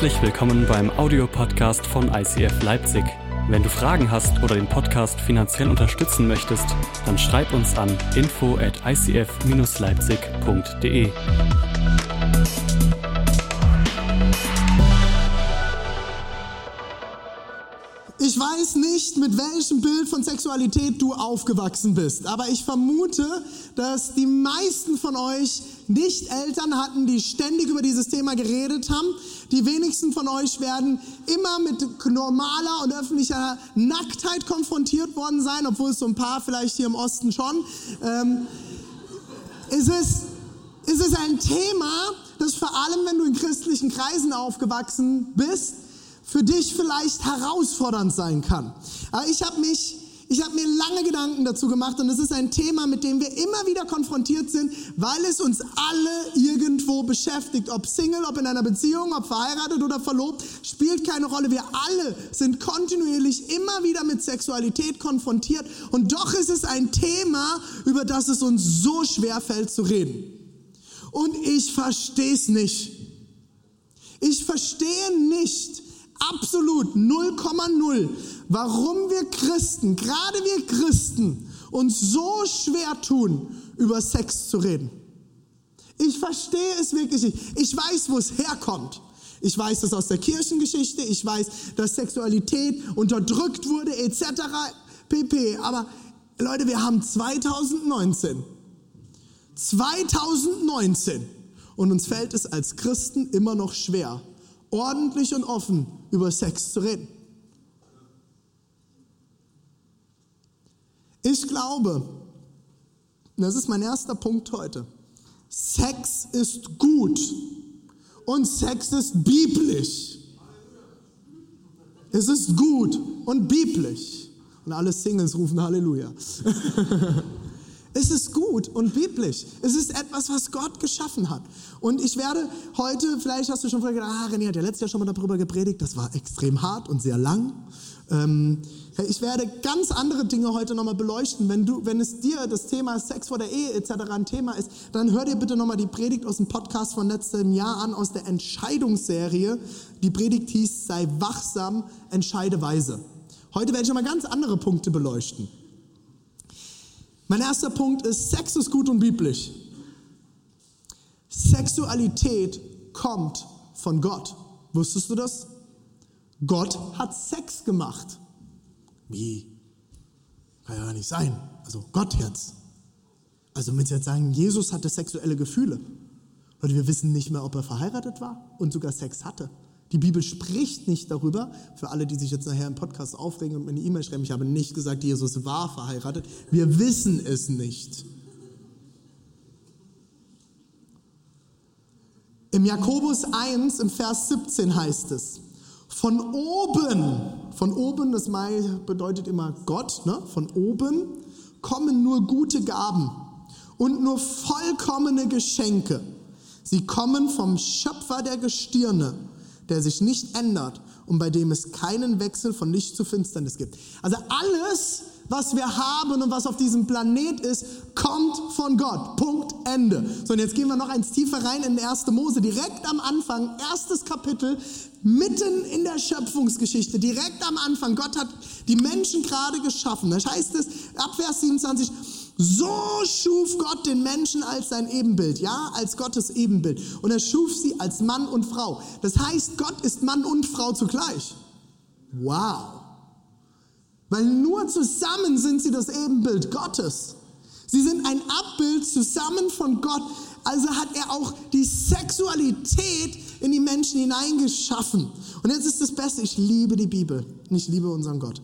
Herzlich willkommen beim Audiopodcast von ICF Leipzig. Wenn du Fragen hast oder den Podcast finanziell unterstützen möchtest, dann schreib uns an info at icf-leipzig.de. Ich weiß nicht, mit welchem Bild von Sexualität du aufgewachsen bist, aber ich vermute, dass die meisten von euch nicht Eltern hatten, die ständig über dieses Thema geredet haben. Die wenigsten von euch werden immer mit normaler und öffentlicher Nacktheit konfrontiert worden sein, obwohl es so ein paar vielleicht hier im Osten schon. Ähm, ist es, ist es ein Thema, das vor allem, wenn du in christlichen Kreisen aufgewachsen bist, für dich vielleicht herausfordernd sein kann. Aber ich habe mich ich habe mir lange Gedanken dazu gemacht und es ist ein Thema, mit dem wir immer wieder konfrontiert sind, weil es uns alle irgendwo beschäftigt. Ob Single, ob in einer Beziehung, ob verheiratet oder verlobt, spielt keine Rolle. Wir alle sind kontinuierlich immer wieder mit Sexualität konfrontiert und doch ist es ein Thema, über das es uns so schwer fällt zu reden. Und ich verstehe es nicht. Ich verstehe nicht, absolut 0,0, warum wir Christen, gerade wir Christen, uns so schwer tun, über Sex zu reden. Ich verstehe es wirklich nicht. Ich weiß, wo es herkommt. Ich weiß das aus der Kirchengeschichte. Ich weiß, dass Sexualität unterdrückt wurde, etc. pp. Aber Leute, wir haben 2019. 2019. Und uns fällt es als Christen immer noch schwer, ordentlich und offen über Sex zu reden. Ich glaube, das ist mein erster Punkt heute, Sex ist gut und Sex ist biblisch. Es ist gut und biblisch. Und alle Singles rufen Halleluja. Es ist gut und biblisch. Es ist etwas, was Gott geschaffen hat. Und ich werde heute, vielleicht hast du schon vorher gedacht, ah, René hat ja letztes Jahr schon mal darüber gepredigt, das war extrem hart und sehr lang. Ähm, ich werde ganz andere Dinge heute nochmal beleuchten. Wenn, du, wenn es dir das Thema Sex vor der Ehe etc. ein Thema ist, dann hör dir bitte nochmal die Predigt aus dem Podcast von letztem Jahr an, aus der Entscheidungsserie. Die Predigt hieß, sei wachsam, entscheide weise. Heute werde ich nochmal ganz andere Punkte beleuchten. Mein erster Punkt ist, Sex ist gut und biblisch. Sexualität kommt von Gott. Wusstest du das? Gott hat Sex gemacht. Wie? Kann ja nicht sein. Also Gott jetzt. Also wenn Sie jetzt sagen, Jesus hatte sexuelle Gefühle. Leute, wir wissen nicht mehr, ob er verheiratet war und sogar Sex hatte. Die Bibel spricht nicht darüber. Für alle, die sich jetzt nachher im Podcast aufregen und mir eine E-Mail schreiben, ich habe nicht gesagt, Jesus war verheiratet. Wir wissen es nicht. Im Jakobus 1, im Vers 17 heißt es, von oben, von oben, das bedeutet immer Gott, ne? von oben kommen nur gute Gaben und nur vollkommene Geschenke. Sie kommen vom Schöpfer der Gestirne der sich nicht ändert und bei dem es keinen Wechsel von Licht zu Finsternis gibt. Also alles, was wir haben und was auf diesem Planet ist, kommt von Gott. Punkt, Ende. So, und jetzt gehen wir noch eins tiefer rein in 1. Mose, direkt am Anfang, erstes Kapitel, mitten in der Schöpfungsgeschichte, direkt am Anfang. Gott hat die Menschen gerade geschaffen. Das heißt es, ab Vers 27, so schuf Gott den Menschen als sein Ebenbild, ja, als Gottes Ebenbild. Und er schuf sie als Mann und Frau. Das heißt, Gott ist Mann und Frau zugleich. Wow. Weil nur zusammen sind sie das Ebenbild Gottes. Sie sind ein Abbild zusammen von Gott. Also hat er auch die Sexualität in die Menschen hineingeschaffen. Und jetzt ist das Beste, ich liebe die Bibel und ich liebe unseren Gott.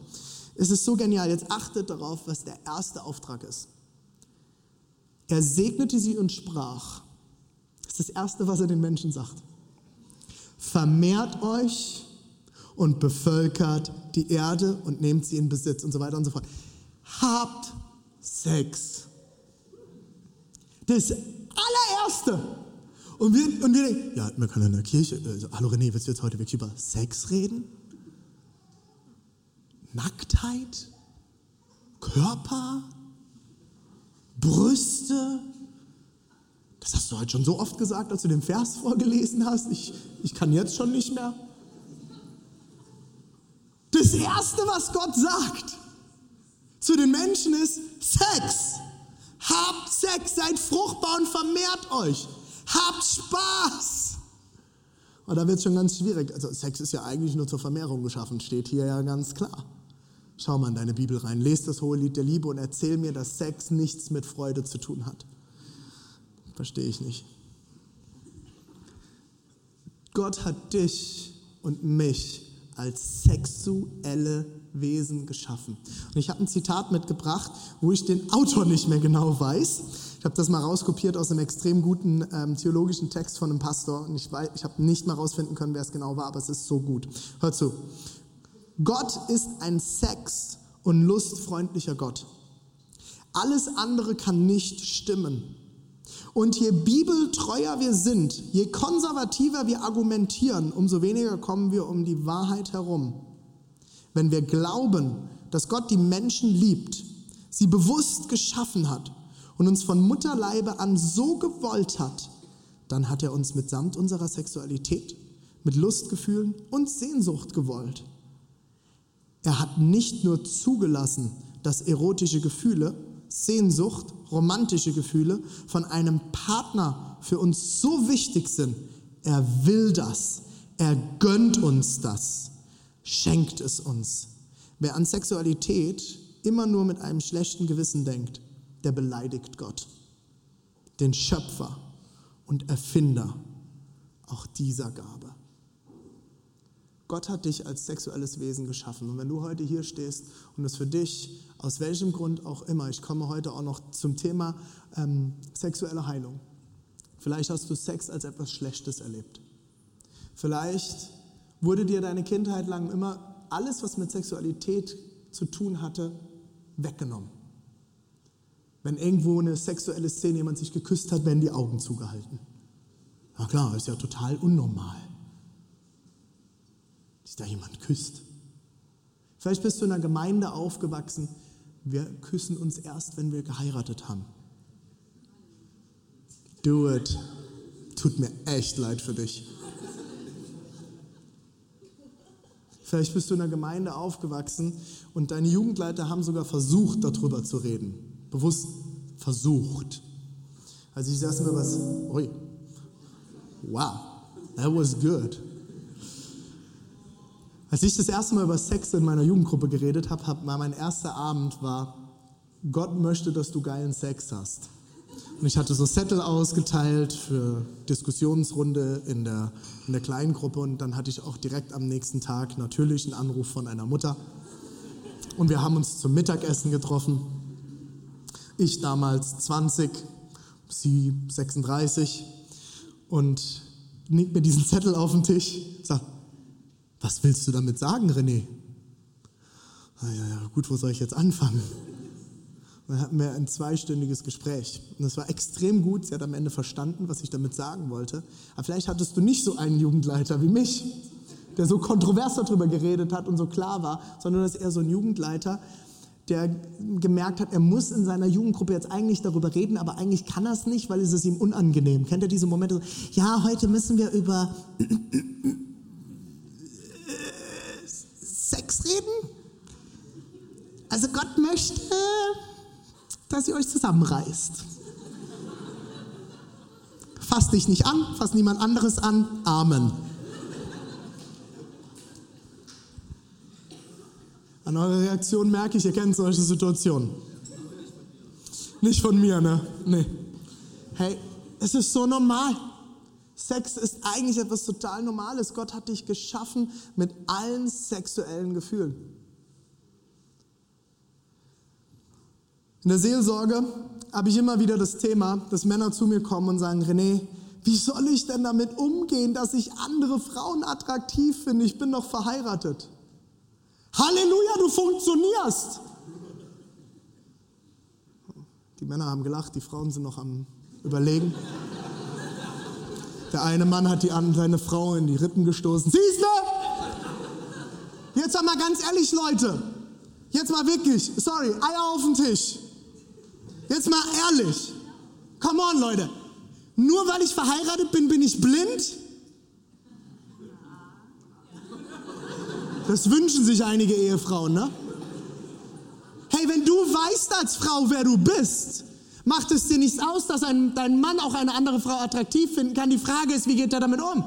Es ist so genial. Jetzt achtet darauf, was der erste Auftrag ist. Er segnete sie und sprach. Das ist das Erste, was er den Menschen sagt. Vermehrt euch und bevölkert die Erde und nehmt sie in Besitz und so weiter und so fort. Habt Sex. Das allererste. Und wir, und wir denken, ja, man kann in der Kirche, also, hallo René, willst du jetzt heute wirklich über Sex reden? Nacktheit? Körper? Brüste. Das hast du heute schon so oft gesagt, als du den Vers vorgelesen hast. Ich, ich kann jetzt schon nicht mehr. Erste, was Gott sagt zu den Menschen ist Sex. Habt Sex, seid fruchtbar und vermehrt euch. Habt Spaß. Und da wird es schon ganz schwierig. Also Sex ist ja eigentlich nur zur Vermehrung geschaffen, steht hier ja ganz klar. Schau mal in deine Bibel rein, lest das hohe Lied der Liebe und erzähl mir, dass Sex nichts mit Freude zu tun hat. Verstehe ich nicht. Gott hat dich und mich als sexuelle Wesen geschaffen. Und ich habe ein Zitat mitgebracht, wo ich den Autor nicht mehr genau weiß. Ich habe das mal rauskopiert aus einem extrem guten ähm, theologischen Text von einem Pastor. Und ich, ich habe nicht mal rausfinden können, wer es genau war, aber es ist so gut. Hör zu. Gott ist ein sex- und lustfreundlicher Gott. Alles andere kann nicht stimmen. Und je bibeltreuer wir sind, je konservativer wir argumentieren, umso weniger kommen wir um die Wahrheit herum. Wenn wir glauben, dass Gott die Menschen liebt, sie bewusst geschaffen hat und uns von Mutterleibe an so gewollt hat, dann hat er uns mitsamt unserer Sexualität, mit Lustgefühlen und Sehnsucht gewollt. Er hat nicht nur zugelassen, dass erotische Gefühle, Sehnsucht, romantische Gefühle von einem Partner für uns so wichtig sind. Er will das. Er gönnt uns das. Schenkt es uns. Wer an Sexualität immer nur mit einem schlechten Gewissen denkt, der beleidigt Gott, den Schöpfer und Erfinder auch dieser Gabe. Gott hat dich als sexuelles Wesen geschaffen. Und wenn du heute hier stehst und es für dich, aus welchem Grund auch immer, ich komme heute auch noch zum Thema ähm, sexuelle Heilung. Vielleicht hast du Sex als etwas Schlechtes erlebt. Vielleicht wurde dir deine Kindheit lang immer alles, was mit Sexualität zu tun hatte, weggenommen. Wenn irgendwo eine sexuelle Szene jemand sich geküsst hat, werden die Augen zugehalten. Na klar, ist ja total unnormal dass da jemand küsst. Vielleicht bist du in einer Gemeinde aufgewachsen, wir küssen uns erst, wenn wir geheiratet haben. Do it. Tut mir echt leid für dich. Vielleicht bist du in einer Gemeinde aufgewachsen und deine Jugendleiter haben sogar versucht, darüber zu reden. Bewusst versucht. Also ich saß mir was, ui, wow, that was good. Als ich das erste Mal über Sex in meiner Jugendgruppe geredet habe, hab, mein erster Abend war, Gott möchte, dass du geilen Sex hast. Und ich hatte so Zettel ausgeteilt für Diskussionsrunde in der, in der kleinen Gruppe und dann hatte ich auch direkt am nächsten Tag natürlich einen Anruf von einer Mutter. Und wir haben uns zum Mittagessen getroffen. Ich damals 20, sie 36 und nimmt mir diesen Zettel auf den Tisch, sagt, was willst du damit sagen, René? Na ja, ja, gut, wo soll ich jetzt anfangen? Dann hatten wir ein zweistündiges Gespräch. Und es war extrem gut. Sie hat am Ende verstanden, was ich damit sagen wollte. Aber vielleicht hattest du nicht so einen Jugendleiter wie mich, der so kontrovers darüber geredet hat und so klar war, sondern das ist eher so ein Jugendleiter, der gemerkt hat, er muss in seiner Jugendgruppe jetzt eigentlich darüber reden, aber eigentlich kann er es nicht, weil es ist ihm unangenehm. Kennt ihr diese Momente? Ja, heute müssen wir über Sex reden? Also Gott möchte, dass ihr euch zusammenreißt. Fass dich nicht an, fass niemand anderes an. Amen. An eurer Reaktion merke ich, ihr kennt solche Situationen. Nicht von mir, ne? Nee. Hey, es ist so normal. Sex ist eigentlich etwas total Normales. Gott hat dich geschaffen mit allen sexuellen Gefühlen. In der Seelsorge habe ich immer wieder das Thema, dass Männer zu mir kommen und sagen, René, wie soll ich denn damit umgehen, dass ich andere Frauen attraktiv finde? Ich bin doch verheiratet. Halleluja, du funktionierst. Die Männer haben gelacht, die Frauen sind noch am Überlegen. Der eine Mann hat die seine Frau in die Rippen gestoßen. Siehst du? Jetzt mal ganz ehrlich, Leute. Jetzt mal wirklich. Sorry, Eier auf den Tisch. Jetzt mal ehrlich. Come on, Leute. Nur weil ich verheiratet bin, bin ich blind? Das wünschen sich einige Ehefrauen, ne? Hey, wenn du weißt als Frau, wer du bist, macht es dir nichts aus, dass ein, dein Mann auch eine andere Frau attraktiv finden kann. Die Frage ist, wie geht er damit um?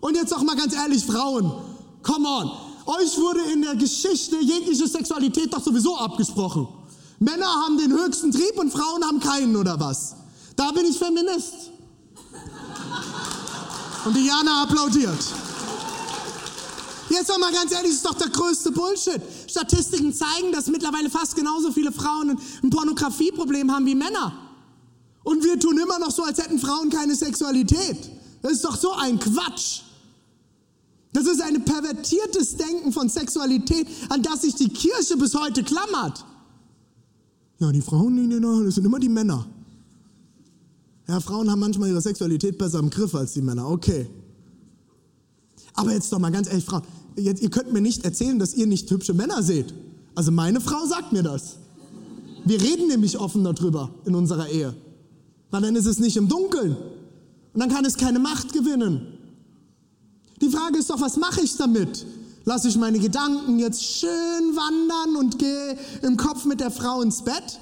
Und jetzt auch mal ganz ehrlich, Frauen, come on. Euch wurde in der Geschichte jegliche Sexualität doch sowieso abgesprochen. Männer haben den höchsten Trieb und Frauen haben keinen oder was? Da bin ich Feminist. Und Diana applaudiert. Jetzt mal ganz ehrlich, das ist doch der größte Bullshit. Statistiken zeigen, dass mittlerweile fast genauso viele Frauen ein Pornografieproblem haben wie Männer. Und wir tun immer noch so, als hätten Frauen keine Sexualität. Das ist doch so ein Quatsch. Das ist ein pervertiertes Denken von Sexualität, an das sich die Kirche bis heute klammert. Ja, die Frauen, das sind immer die Männer. Ja, Frauen haben manchmal ihre Sexualität besser im Griff als die Männer. Okay. Aber jetzt doch mal ganz ehrlich, Frauen, jetzt, ihr könnt mir nicht erzählen, dass ihr nicht hübsche Männer seht. Also meine Frau sagt mir das. Wir reden nämlich offen darüber in unserer Ehe. Weil dann ist es nicht im Dunkeln. Und dann kann es keine Macht gewinnen. Die Frage ist doch, was mache ich damit? Lasse ich meine Gedanken jetzt schön wandern und gehe im Kopf mit der Frau ins Bett?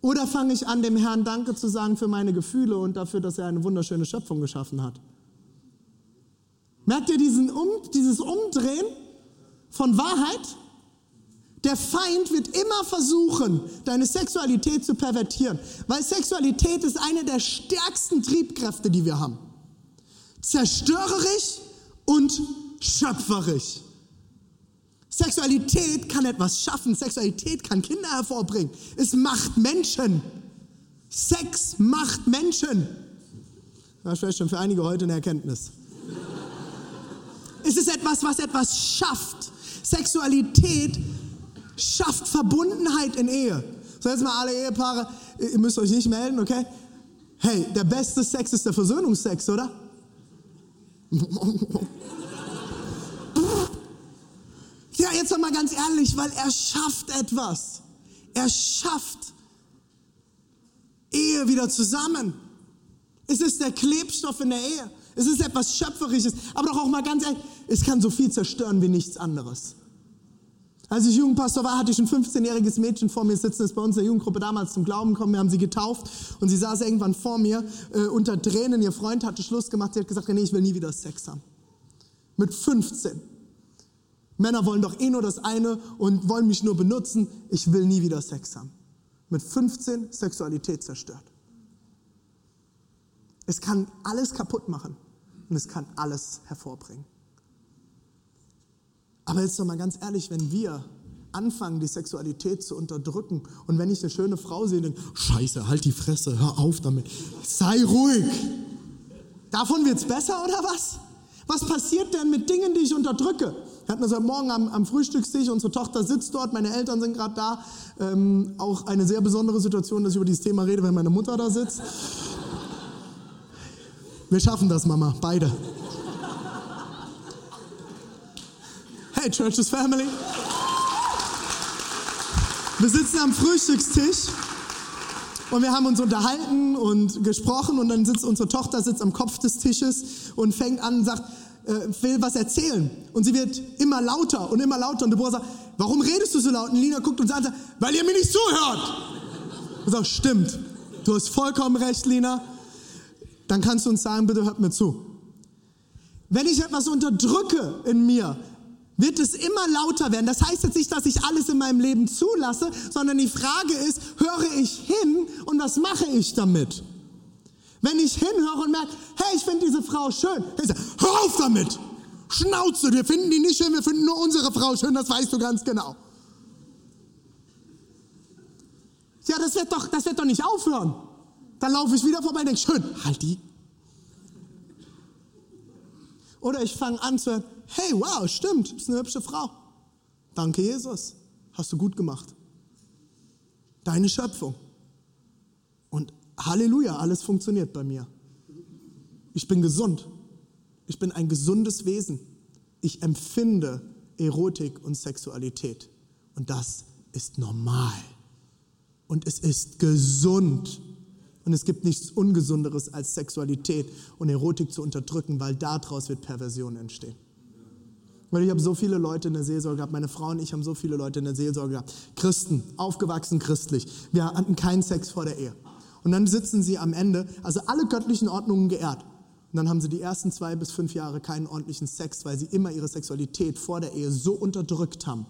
Oder fange ich an, dem Herrn Danke zu sagen für meine Gefühle und dafür, dass er eine wunderschöne Schöpfung geschaffen hat? Merkt ihr diesen um, dieses Umdrehen von Wahrheit? Der Feind wird immer versuchen, deine Sexualität zu pervertieren, weil Sexualität ist eine der stärksten Triebkräfte, die wir haben. Zerstörerisch und schöpferisch. Sexualität kann etwas schaffen, Sexualität kann Kinder hervorbringen. Es macht Menschen. Sex macht Menschen. Das vielleicht schon für einige heute eine Erkenntnis. Es ist etwas, was etwas schafft. Sexualität schafft Verbundenheit in Ehe. So, jetzt mal alle Ehepaare, ihr müsst euch nicht melden, okay? Hey, der beste Sex ist der Versöhnungsex, oder? Ja, jetzt mal ganz ehrlich, weil er schafft etwas. Er schafft Ehe wieder zusammen. Es ist der Klebstoff in der Ehe. Es ist etwas Schöpferisches. Aber doch auch mal ganz ehrlich, es kann so viel zerstören wie nichts anderes. Als ich Jugendpastor war, hatte ich ein 15-jähriges Mädchen vor mir sitzen, das bei uns in der Jugendgruppe damals zum Glauben gekommen. Wir haben sie getauft und sie saß irgendwann vor mir äh, unter Tränen. Ihr Freund hatte Schluss gemacht. Sie hat gesagt, nee, ich will nie wieder Sex haben. Mit 15. Männer wollen doch eh nur das eine und wollen mich nur benutzen. Ich will nie wieder Sex haben. Mit 15 Sexualität zerstört. Es kann alles kaputt machen und es kann alles hervorbringen. Aber jetzt noch mal ganz ehrlich, wenn wir anfangen, die Sexualität zu unterdrücken und wenn ich eine schöne Frau sehe, denke, Scheiße, halt die Fresse, hör auf damit, sei ruhig. Davon wird es besser oder was? Was passiert denn mit Dingen, die ich unterdrücke? Wir hatten das heute Morgen am, am Frühstückstisch, unsere Tochter sitzt dort, meine Eltern sind gerade da. Ähm, auch eine sehr besondere Situation, dass ich über dieses Thema rede, wenn meine Mutter da sitzt. Wir schaffen das, Mama, beide. Hey, Churches Family. Wir sitzen am Frühstückstisch und wir haben uns unterhalten und gesprochen und dann sitzt unsere Tochter sitzt am Kopf des Tisches und fängt an und sagt, äh, will was erzählen. Und sie wird immer lauter und immer lauter und Deborah sagt, warum redest du so laut? Und Lina guckt und sagt, weil ihr mir nicht zuhört. Ich sage, stimmt. Du hast vollkommen recht, Lina dann kannst du uns sagen, bitte hört mir zu. Wenn ich etwas unterdrücke in mir, wird es immer lauter werden. Das heißt jetzt nicht, dass ich alles in meinem Leben zulasse, sondern die Frage ist, höre ich hin und was mache ich damit? Wenn ich hinhöre und merke, hey, ich finde diese Frau schön, ich sage, hör auf damit! Schnauze, wir finden die nicht schön, wir finden nur unsere Frau schön, das weißt du ganz genau. Ja, das wird doch, das wird doch nicht aufhören. Dann laufe ich wieder vorbei und denke, schön, halt die. Oder ich fange an zu hören, hey, wow, stimmt, ist eine hübsche Frau. Danke, Jesus. Hast du gut gemacht. Deine Schöpfung. Und Halleluja, alles funktioniert bei mir. Ich bin gesund. Ich bin ein gesundes Wesen. Ich empfinde Erotik und Sexualität. Und das ist normal. Und es ist gesund. Und es gibt nichts Ungesunderes als Sexualität und Erotik zu unterdrücken, weil daraus wird Perversion entstehen. Weil ich habe so viele Leute in der Seelsorge gehabt, meine Frau und ich haben so viele Leute in der Seelsorge gehabt. Christen, aufgewachsen christlich. Wir hatten keinen Sex vor der Ehe. Und dann sitzen sie am Ende, also alle göttlichen Ordnungen geehrt. Und dann haben sie die ersten zwei bis fünf Jahre keinen ordentlichen Sex, weil sie immer ihre Sexualität vor der Ehe so unterdrückt haben,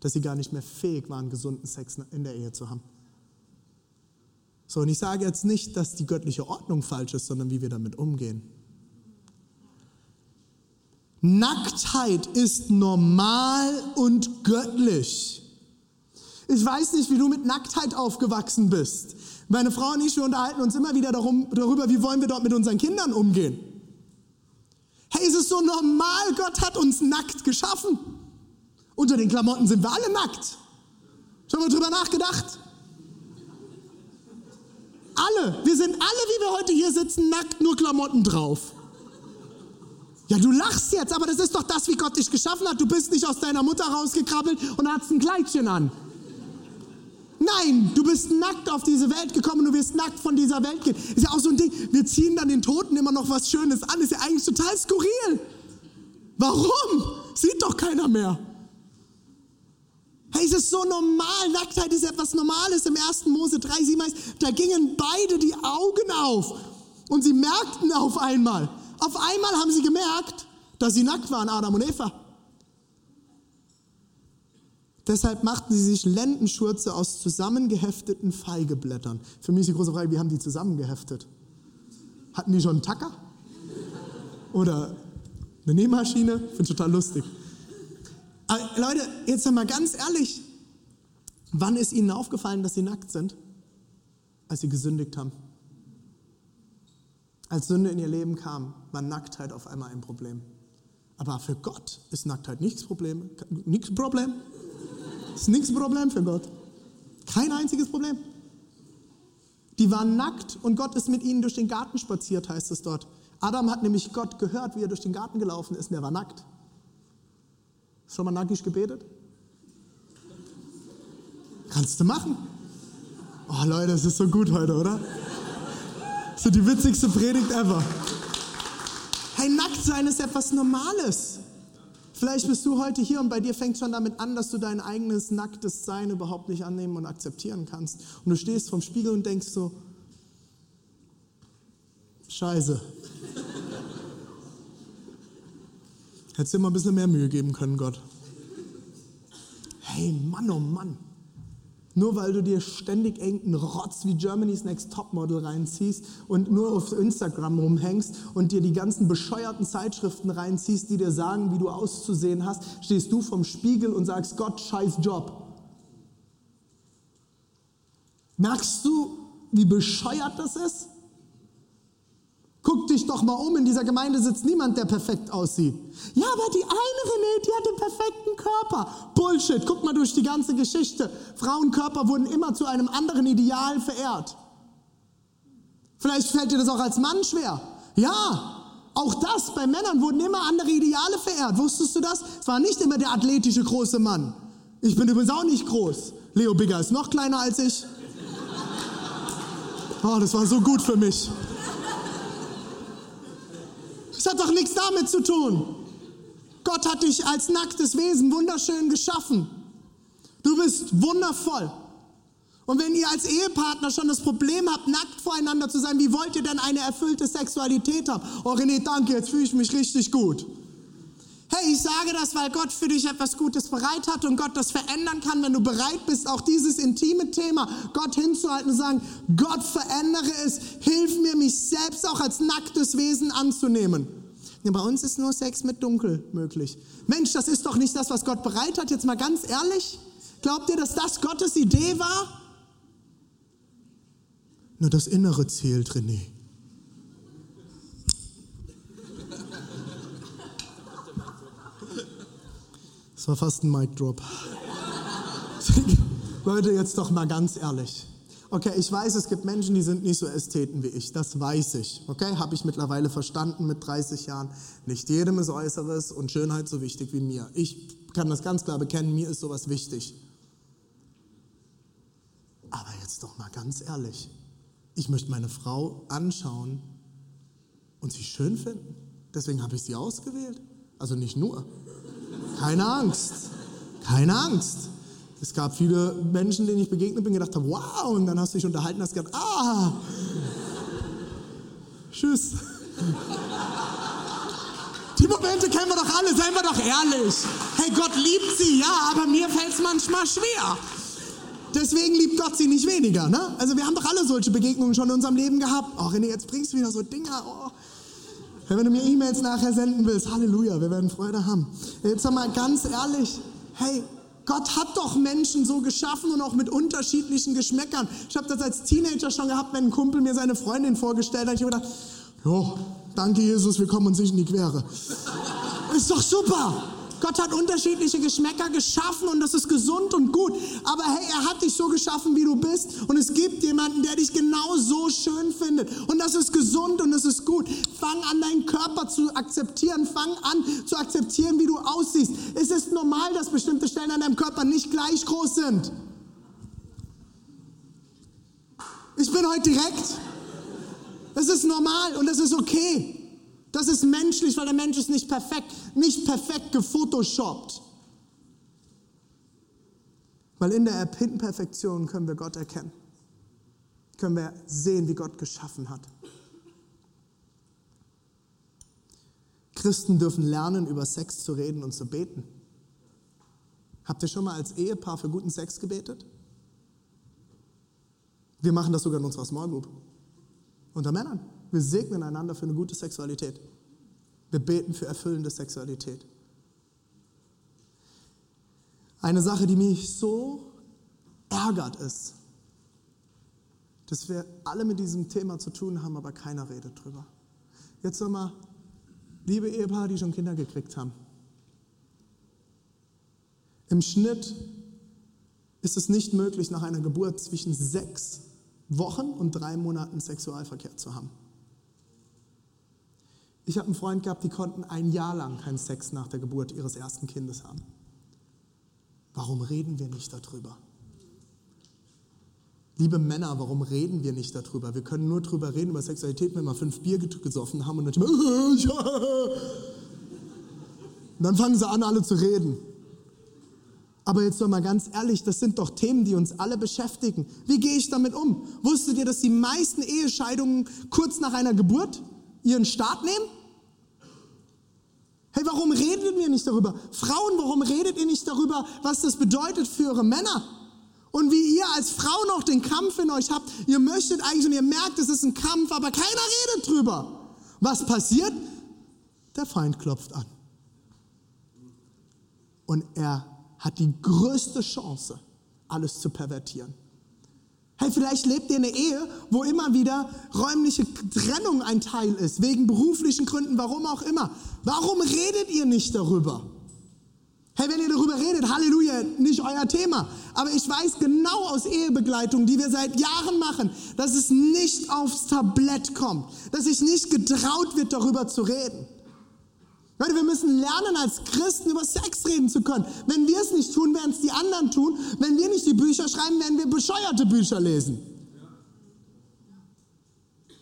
dass sie gar nicht mehr fähig waren, gesunden Sex in der Ehe zu haben. So, und ich sage jetzt nicht, dass die göttliche Ordnung falsch ist, sondern wie wir damit umgehen. Nacktheit ist normal und göttlich. Ich weiß nicht, wie du mit Nacktheit aufgewachsen bist. Meine Frau und ich, wir unterhalten uns immer wieder darum, darüber, wie wollen wir dort mit unseren Kindern umgehen. Hey, ist es so normal? Gott hat uns nackt geschaffen. Unter den Klamotten sind wir alle nackt. Schon mal drüber nachgedacht? Alle. Wir sind alle, wie wir heute hier sitzen, nackt, nur Klamotten drauf. Ja, du lachst jetzt, aber das ist doch das, wie Gott dich geschaffen hat. Du bist nicht aus deiner Mutter rausgekrabbelt und hast ein Kleidchen an. Nein, du bist nackt auf diese Welt gekommen du wirst nackt von dieser Welt gehen. Ist ja auch so ein Ding, wir ziehen dann den Toten immer noch was Schönes an. Ist ja eigentlich total skurril. Warum? Sieht doch keiner mehr. Hey, es ist so normal. Nacktheit ist etwas Normales. Im 1. Mose 3, 7 heißt, da gingen beide die Augen auf und sie merkten auf einmal, auf einmal haben sie gemerkt, dass sie nackt waren, Adam und Eva. Deshalb machten sie sich Lendenschurze aus zusammengehefteten Feigeblättern. Für mich ist die große Frage, wie haben die zusammengeheftet? Hatten die schon einen Tacker? Oder eine Nähmaschine? Finde ich total lustig. Aber Leute, jetzt mal ganz ehrlich, wann ist ihnen aufgefallen, dass sie nackt sind? Als sie gesündigt haben. Als Sünde in ihr Leben kam, war Nacktheit auf einmal ein Problem. Aber für Gott ist Nacktheit nichts Problem. Nichts Problem. Ist nichts Problem für Gott. Kein einziges Problem. Die waren nackt und Gott ist mit ihnen durch den Garten spaziert, heißt es dort. Adam hat nämlich Gott gehört, wie er durch den Garten gelaufen ist und er war nackt. Schon mal nackig gebetet? Kannst du machen. Oh Leute, es ist so gut heute, oder? So die witzigste Predigt ever. Hey, nackt sein ist etwas Normales. Vielleicht bist du heute hier und bei dir fängt schon damit an, dass du dein eigenes nacktes Sein überhaupt nicht annehmen und akzeptieren kannst. Und du stehst vorm Spiegel und denkst so, Scheiße. Hättest dir mal ein bisschen mehr Mühe geben können, Gott. Hey, Mann, oh Mann. Nur weil du dir ständig irgendeinen Rotz wie Germany's Next Topmodel reinziehst und nur auf Instagram rumhängst und dir die ganzen bescheuerten Zeitschriften reinziehst, die dir sagen, wie du auszusehen hast, stehst du vom Spiegel und sagst, Gott, scheiß Job. Merkst du, wie bescheuert das ist? Guck dich doch mal um, in dieser Gemeinde sitzt niemand, der perfekt aussieht. Ja, aber die eine René, die hat den perfekten Körper. Bullshit, guck mal durch die ganze Geschichte. Frauenkörper wurden immer zu einem anderen Ideal verehrt. Vielleicht fällt dir das auch als Mann schwer. Ja, auch das, bei Männern wurden immer andere Ideale verehrt. Wusstest du das? Es war nicht immer der athletische große Mann. Ich bin übrigens auch nicht groß. Leo Bigger ist noch kleiner als ich. Oh, das war so gut für mich. Das hat doch nichts damit zu tun. Gott hat dich als nacktes Wesen wunderschön geschaffen. Du bist wundervoll. Und wenn ihr als Ehepartner schon das Problem habt, nackt voreinander zu sein, wie wollt ihr denn eine erfüllte Sexualität haben? Oh René, danke, jetzt fühle ich mich richtig gut. Hey, ich sage das, weil Gott für dich etwas Gutes bereit hat und Gott das verändern kann, wenn du bereit bist, auch dieses intime Thema Gott hinzuhalten und sagen, Gott verändere es, hilf mir, mich selbst auch als nacktes Wesen anzunehmen. Ja, bei uns ist nur Sex mit Dunkel möglich. Mensch, das ist doch nicht das, was Gott bereit hat, jetzt mal ganz ehrlich. Glaubt ihr, dass das Gottes Idee war? Nur das Innere zählt, René. War fast ein Mic Drop. Leute, jetzt doch mal ganz ehrlich. Okay, ich weiß, es gibt Menschen, die sind nicht so Ästheten wie ich. Das weiß ich. Okay, habe ich mittlerweile verstanden mit 30 Jahren. Nicht jedem ist Äußeres und Schönheit so wichtig wie mir. Ich kann das ganz klar bekennen, mir ist sowas wichtig. Aber jetzt doch mal ganz ehrlich. Ich möchte meine Frau anschauen und sie schön finden. Deswegen habe ich sie ausgewählt. Also nicht nur. Keine Angst. Keine Angst. Es gab viele Menschen, denen ich begegnet bin, gedacht habe, wow, und dann hast du dich unterhalten, hast gedacht, ah, tschüss. Die Momente kennen wir doch alle, seien wir doch ehrlich. Hey, Gott liebt sie, ja, aber mir fällt es manchmal schwer. Deswegen liebt Gott sie nicht weniger. Ne? Also wir haben doch alle solche Begegnungen schon in unserem Leben gehabt. Oh René, jetzt bringst du wieder so Dinger. Oh. Wenn du mir E-Mails nachher senden willst, Halleluja, wir werden Freude haben. Jetzt sag mal ganz ehrlich, hey, Gott hat doch Menschen so geschaffen und auch mit unterschiedlichen Geschmäckern. Ich habe das als Teenager schon gehabt, wenn ein Kumpel mir seine Freundin vorgestellt hat. Ich habe gedacht, jo, danke Jesus, wir kommen uns nicht in die Quere. Ist doch super. Gott hat unterschiedliche Geschmäcker geschaffen und das ist gesund und gut. Aber hey, er hat dich so geschaffen, wie du bist. Und es gibt jemanden, der dich genau so schön findet. Und das ist gesund und das ist gut. Fang an, deinen Körper zu akzeptieren. Fang an zu akzeptieren, wie du aussiehst. Es ist normal, dass bestimmte Stellen an deinem Körper nicht gleich groß sind. Ich bin heute direkt. Es ist normal und es ist okay. Das ist menschlich, weil der Mensch ist nicht perfekt, nicht perfekt gefotoshoppt. Weil in der Imperfektion können wir Gott erkennen. Können wir sehen, wie Gott geschaffen hat. Christen dürfen lernen, über Sex zu reden und zu beten. Habt ihr schon mal als Ehepaar für guten Sex gebetet? Wir machen das sogar in unserer Small Group. Unter Männern. Wir segnen einander für eine gute Sexualität. Wir beten für erfüllende Sexualität. Eine Sache, die mich so ärgert, ist, dass wir alle mit diesem Thema zu tun haben, aber keiner redet drüber. Jetzt nochmal, liebe Ehepaare, die schon Kinder gekriegt haben. Im Schnitt ist es nicht möglich, nach einer Geburt zwischen sechs Wochen und drei Monaten Sexualverkehr zu haben. Ich habe einen Freund gehabt, die konnten ein Jahr lang keinen Sex nach der Geburt ihres ersten Kindes haben. Warum reden wir nicht darüber? Liebe Männer, warum reden wir nicht darüber? Wir können nur darüber reden, über Sexualität, wenn wir fünf Bier gesoffen haben und dann, und dann fangen sie an, alle zu reden. Aber jetzt doch mal ganz ehrlich, das sind doch Themen, die uns alle beschäftigen. Wie gehe ich damit um? Wusstet ihr, dass die meisten Ehescheidungen kurz nach einer Geburt ihren Start nehmen? Hey, warum redet ihr nicht darüber? Frauen, warum redet ihr nicht darüber, was das bedeutet für eure Männer? Und wie ihr als Frau noch den Kampf in euch habt, ihr möchtet eigentlich und ihr merkt, es ist ein Kampf, aber keiner redet drüber. Was passiert? Der Feind klopft an. Und er hat die größte Chance, alles zu pervertieren. Hey, vielleicht lebt ihr eine Ehe, wo immer wieder räumliche Trennung ein Teil ist, wegen beruflichen Gründen, warum auch immer. Warum redet ihr nicht darüber? Hey, wenn ihr darüber redet, Halleluja, nicht euer Thema. Aber ich weiß genau aus Ehebegleitung, die wir seit Jahren machen, dass es nicht aufs Tablett kommt, dass sich nicht getraut wird, darüber zu reden. Leute, wir müssen lernen, als Christen über Sex reden zu können. Wenn wir es nicht tun, werden es die anderen tun. Wenn wir nicht die Bücher schreiben, werden wir bescheuerte Bücher lesen.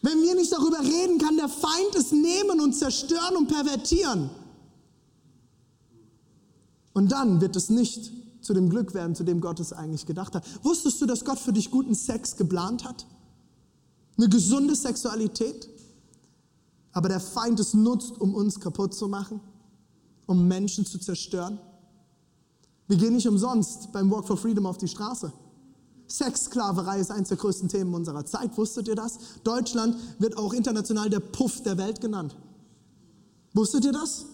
Wenn wir nicht darüber reden, kann der Feind es nehmen und zerstören und pervertieren. Und dann wird es nicht zu dem Glück werden, zu dem Gott es eigentlich gedacht hat. Wusstest du, dass Gott für dich guten Sex geplant hat? Eine gesunde Sexualität? Aber der Feind es nutzt, um uns kaputt zu machen, um Menschen zu zerstören. Wir gehen nicht umsonst beim Walk for Freedom auf die Straße. Sexsklaverei ist eines der größten Themen unserer Zeit. Wusstet ihr das? Deutschland wird auch international der Puff der Welt genannt. Wusstet ihr das?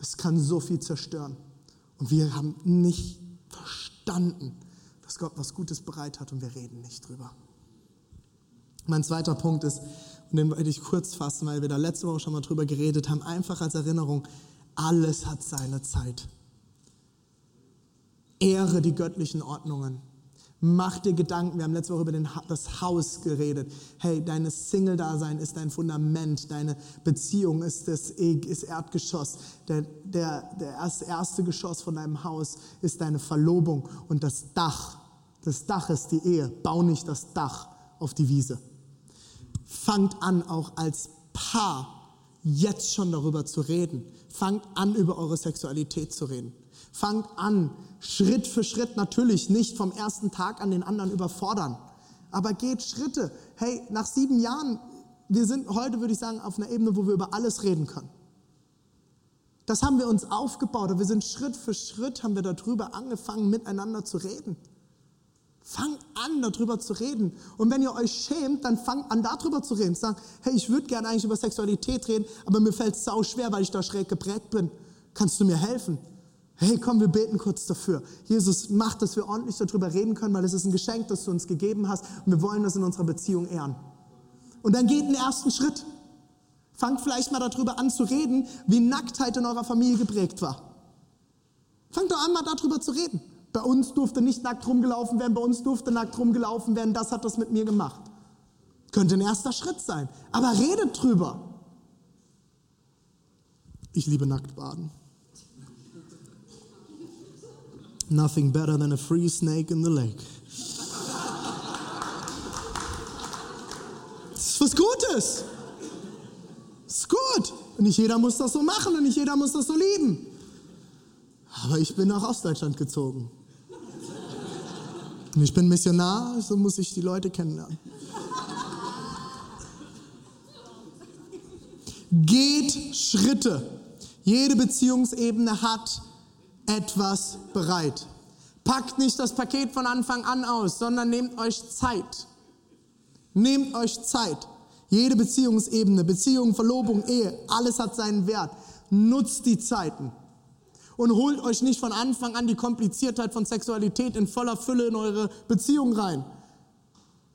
Es kann so viel zerstören. Und wir haben nicht verstanden, dass Gott was Gutes bereit hat und wir reden nicht drüber. Mein zweiter Punkt ist, und den wollte ich kurz fassen, weil wir da letzte Woche schon mal drüber geredet haben, einfach als Erinnerung, alles hat seine Zeit. Ehre die göttlichen Ordnungen. Mach dir Gedanken, wir haben letzte Woche über den, das Haus geredet. Hey, dein Single-Dasein ist dein Fundament, deine Beziehung ist das ist Erdgeschoss. Der, der, der erste, erste Geschoss von deinem Haus ist deine Verlobung und das Dach. Das Dach ist die Ehe. Bau nicht das Dach auf die Wiese fangt an, auch als Paar jetzt schon darüber zu reden. fangt an, über eure Sexualität zu reden. Fangt an, Schritt für Schritt natürlich nicht vom ersten Tag an den anderen überfordern. Aber geht Schritte. Hey, nach sieben Jahren, wir sind heute, würde ich sagen, auf einer Ebene, wo wir über alles reden können. Das haben wir uns aufgebaut. Wir sind Schritt für Schritt, haben wir darüber angefangen, miteinander zu reden. Fangt an, darüber zu reden. Und wenn ihr euch schämt, dann fangt an, darüber zu reden. Sagt, hey, ich würde gerne eigentlich über Sexualität reden, aber mir fällt es sau schwer, weil ich da schräg geprägt bin. Kannst du mir helfen? Hey, komm, wir beten kurz dafür. Jesus, mach, dass wir ordentlich darüber reden können, weil es ist ein Geschenk, das du uns gegeben hast. Und wir wollen das in unserer Beziehung ehren. Und dann geht einen ersten Schritt. Fangt vielleicht mal darüber an zu reden, wie Nacktheit in eurer Familie geprägt war. Fangt doch an, mal darüber zu reden. Bei uns durfte nicht nackt rumgelaufen werden, bei uns durfte nackt rumgelaufen werden, das hat das mit mir gemacht. Könnte ein erster Schritt sein. Aber redet drüber. Ich liebe Nacktbaden. Nothing better than a free snake in the lake. Das ist was Gutes. Das ist gut. Und nicht jeder muss das so machen und nicht jeder muss das so lieben. Aber ich bin nach Ostdeutschland gezogen. Und ich bin Missionar, so muss ich die Leute kennenlernen. Geht Schritte. Jede Beziehungsebene hat etwas bereit. Packt nicht das Paket von Anfang an aus, sondern nehmt euch Zeit. Nehmt euch Zeit. Jede Beziehungsebene, Beziehung, Verlobung, Ehe, alles hat seinen Wert. Nutzt die Zeiten und holt euch nicht von Anfang an die Kompliziertheit von Sexualität in voller Fülle in eure Beziehung rein.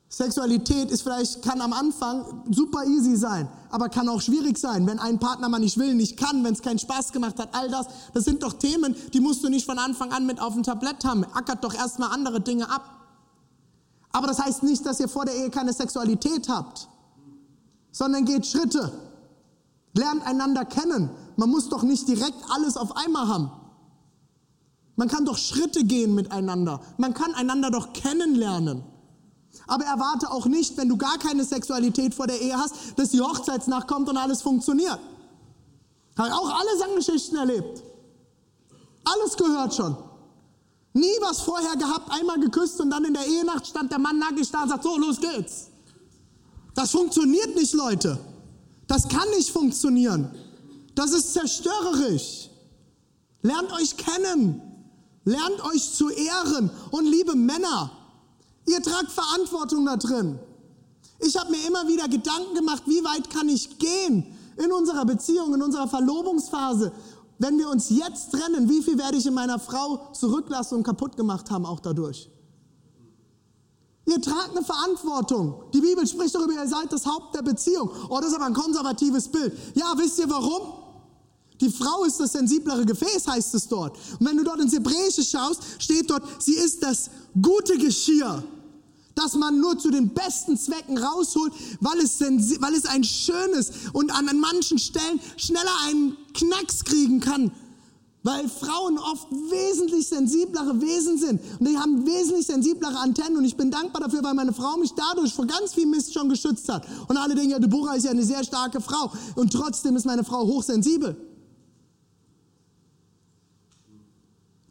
Sexualität ist vielleicht, kann am Anfang super easy sein, aber kann auch schwierig sein, wenn ein Partner mal nicht will, nicht kann, wenn es keinen Spaß gemacht hat, all das. Das sind doch Themen, die musst du nicht von Anfang an mit auf dem Tablett haben. Ackert doch erstmal andere Dinge ab. Aber das heißt nicht, dass ihr vor der Ehe keine Sexualität habt, sondern geht Schritte. Lernt einander kennen. Man muss doch nicht direkt alles auf einmal haben. Man kann doch Schritte gehen miteinander. Man kann einander doch kennenlernen. Aber erwarte auch nicht, wenn du gar keine Sexualität vor der Ehe hast, dass die Hochzeitsnacht kommt und alles funktioniert. Habe auch alle Sanggeschichten erlebt. Alles gehört schon. Nie was vorher gehabt, einmal geküsst und dann in der Ehenacht stand der Mann nackig da und sagt, so, los geht's. Das funktioniert nicht, Leute. Das kann nicht funktionieren. Das ist zerstörerisch. Lernt euch kennen. Lernt euch zu ehren. Und liebe Männer, ihr tragt Verantwortung da drin. Ich habe mir immer wieder Gedanken gemacht, wie weit kann ich gehen in unserer Beziehung, in unserer Verlobungsphase. Wenn wir uns jetzt trennen, wie viel werde ich in meiner Frau zurücklassen und kaputt gemacht haben auch dadurch? Ihr tragt eine Verantwortung. Die Bibel spricht darüber, ihr seid das Haupt der Beziehung. Oh, das ist aber ein konservatives Bild. Ja, wisst ihr warum? Die Frau ist das sensiblere Gefäß, heißt es dort. Und wenn du dort ins Hebräische schaust, steht dort, sie ist das gute Geschirr, das man nur zu den besten Zwecken rausholt, weil es, weil es ein schönes und an manchen Stellen schneller einen Knacks kriegen kann, weil Frauen oft wesentlich sensiblere Wesen sind. Und die haben wesentlich sensiblere Antennen. Und ich bin dankbar dafür, weil meine Frau mich dadurch vor ganz viel Mist schon geschützt hat. Und alle denken, ja, Deborah ist ja eine sehr starke Frau. Und trotzdem ist meine Frau hochsensibel.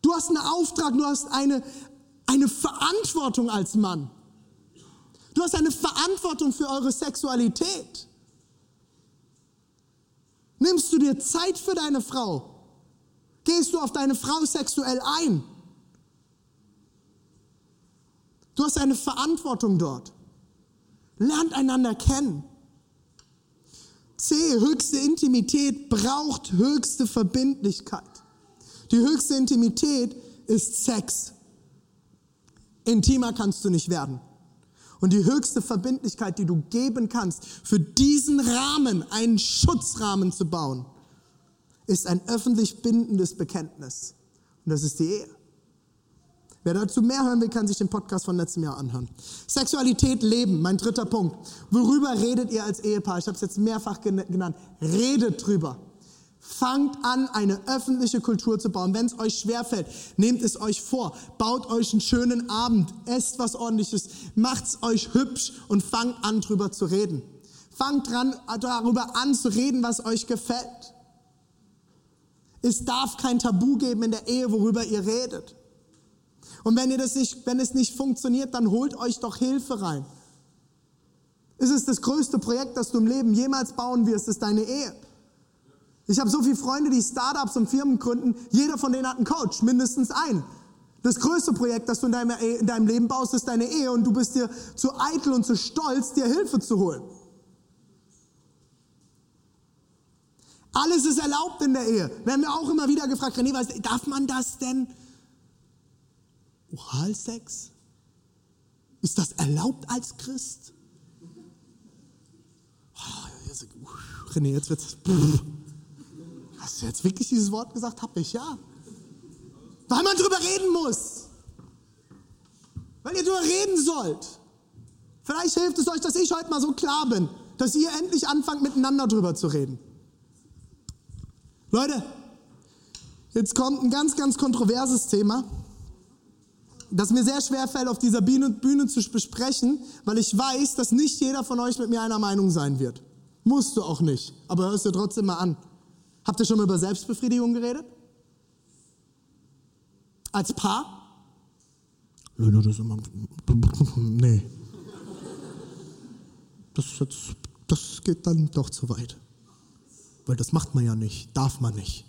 Du hast einen Auftrag, du hast eine, eine Verantwortung als Mann. Du hast eine Verantwortung für eure Sexualität. Nimmst du dir Zeit für deine Frau? Gehst du auf deine Frau sexuell ein? Du hast eine Verantwortung dort. Lernt einander kennen. C, höchste Intimität braucht höchste Verbindlichkeit. Die höchste Intimität ist Sex. Intimer kannst du nicht werden. Und die höchste Verbindlichkeit, die du geben kannst, für diesen Rahmen einen Schutzrahmen zu bauen, ist ein öffentlich bindendes Bekenntnis. Und das ist die Ehe. Wer dazu mehr hören will, kann sich den Podcast von letztem Jahr anhören. Sexualität leben, mein dritter Punkt. Worüber redet ihr als Ehepaar? Ich habe es jetzt mehrfach genannt. Redet drüber. Fangt an, eine öffentliche Kultur zu bauen. Wenn es euch schwerfällt, nehmt es euch vor. Baut euch einen schönen Abend. Esst was ordentliches. Macht es euch hübsch und fangt an, drüber zu reden. Fangt dran, darüber an zu reden, was euch gefällt. Es darf kein Tabu geben in der Ehe, worüber ihr redet. Und wenn ihr das nicht, wenn es nicht funktioniert, dann holt euch doch Hilfe rein. Es ist das größte Projekt, das du im Leben jemals bauen wirst, ist deine Ehe. Ich habe so viele Freunde, die Startups und Firmen gründen. Jeder von denen hat einen Coach, mindestens einen. Das größte Projekt, das du in deinem, in deinem Leben baust, ist deine Ehe und du bist dir zu eitel und zu stolz, dir Hilfe zu holen. Alles ist erlaubt in der Ehe. Wir haben ja auch immer wieder gefragt, René, was, darf man das denn? Oralsex? Ist das erlaubt als Christ? Oh, René, jetzt wird's. Hast du jetzt wirklich dieses Wort gesagt? Hab ich, ja. Weil man drüber reden muss. Weil ihr drüber reden sollt. Vielleicht hilft es euch, dass ich heute mal so klar bin, dass ihr endlich anfangt, miteinander drüber zu reden. Leute, jetzt kommt ein ganz, ganz kontroverses Thema, das mir sehr schwer fällt, auf dieser Bühne, Bühne zu besprechen, weil ich weiß, dass nicht jeder von euch mit mir einer Meinung sein wird. Musst du auch nicht, aber hörst dir trotzdem mal an. Habt ihr schon mal über Selbstbefriedigung geredet? Als Paar? Nee. Das, jetzt, das geht dann doch zu weit. Weil das macht man ja nicht, darf man nicht.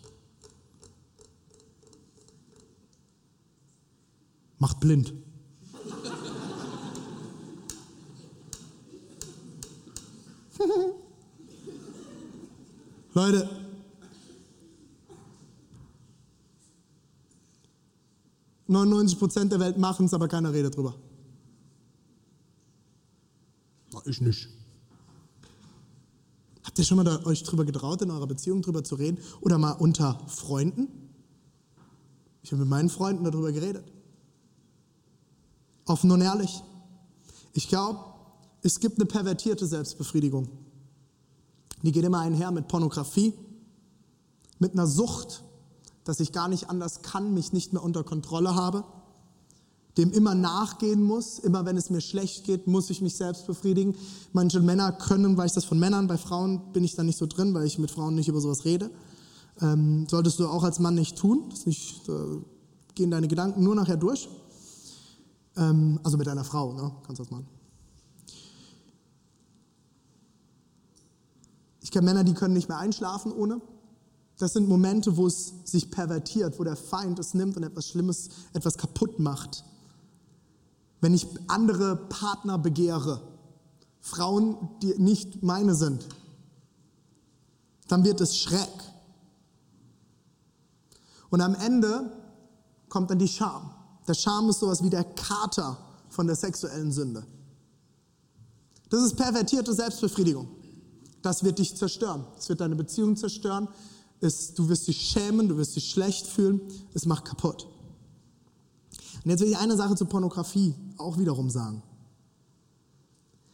Macht blind. Leute, Neunundneunzig Prozent der Welt machen es, aber keiner redet drüber. Na, ich nicht. Habt ihr schon mal da, euch drüber getraut, in eurer Beziehung drüber zu reden? Oder mal unter Freunden? Ich habe mit meinen Freunden darüber geredet. Offen und ehrlich. Ich glaube, es gibt eine pervertierte Selbstbefriedigung. Die geht immer einher mit Pornografie, mit einer Sucht, dass ich gar nicht anders kann, mich nicht mehr unter Kontrolle habe, dem immer nachgehen muss. Immer wenn es mir schlecht geht, muss ich mich selbst befriedigen. Manche Männer können, weiß das von Männern, bei Frauen bin ich da nicht so drin, weil ich mit Frauen nicht über sowas rede. Ähm, solltest du auch als Mann nicht tun. Das nicht, äh, gehen deine Gedanken nur nachher durch. Ähm, also mit deiner Frau, ne? kannst du das machen. Ich kenne Männer, die können nicht mehr einschlafen ohne. Das sind Momente, wo es sich pervertiert, wo der Feind es nimmt und etwas Schlimmes, etwas kaputt macht. Wenn ich andere Partner begehre, Frauen, die nicht meine sind, dann wird es Schreck. Und am Ende kommt dann die Scham. Der Scham ist sowas wie der Kater von der sexuellen Sünde. Das ist pervertierte Selbstbefriedigung. Das wird dich zerstören. Es wird deine Beziehung zerstören. Es, du wirst dich schämen, du wirst dich schlecht fühlen. Es macht kaputt. Und jetzt will ich eine Sache zur Pornografie auch wiederum sagen.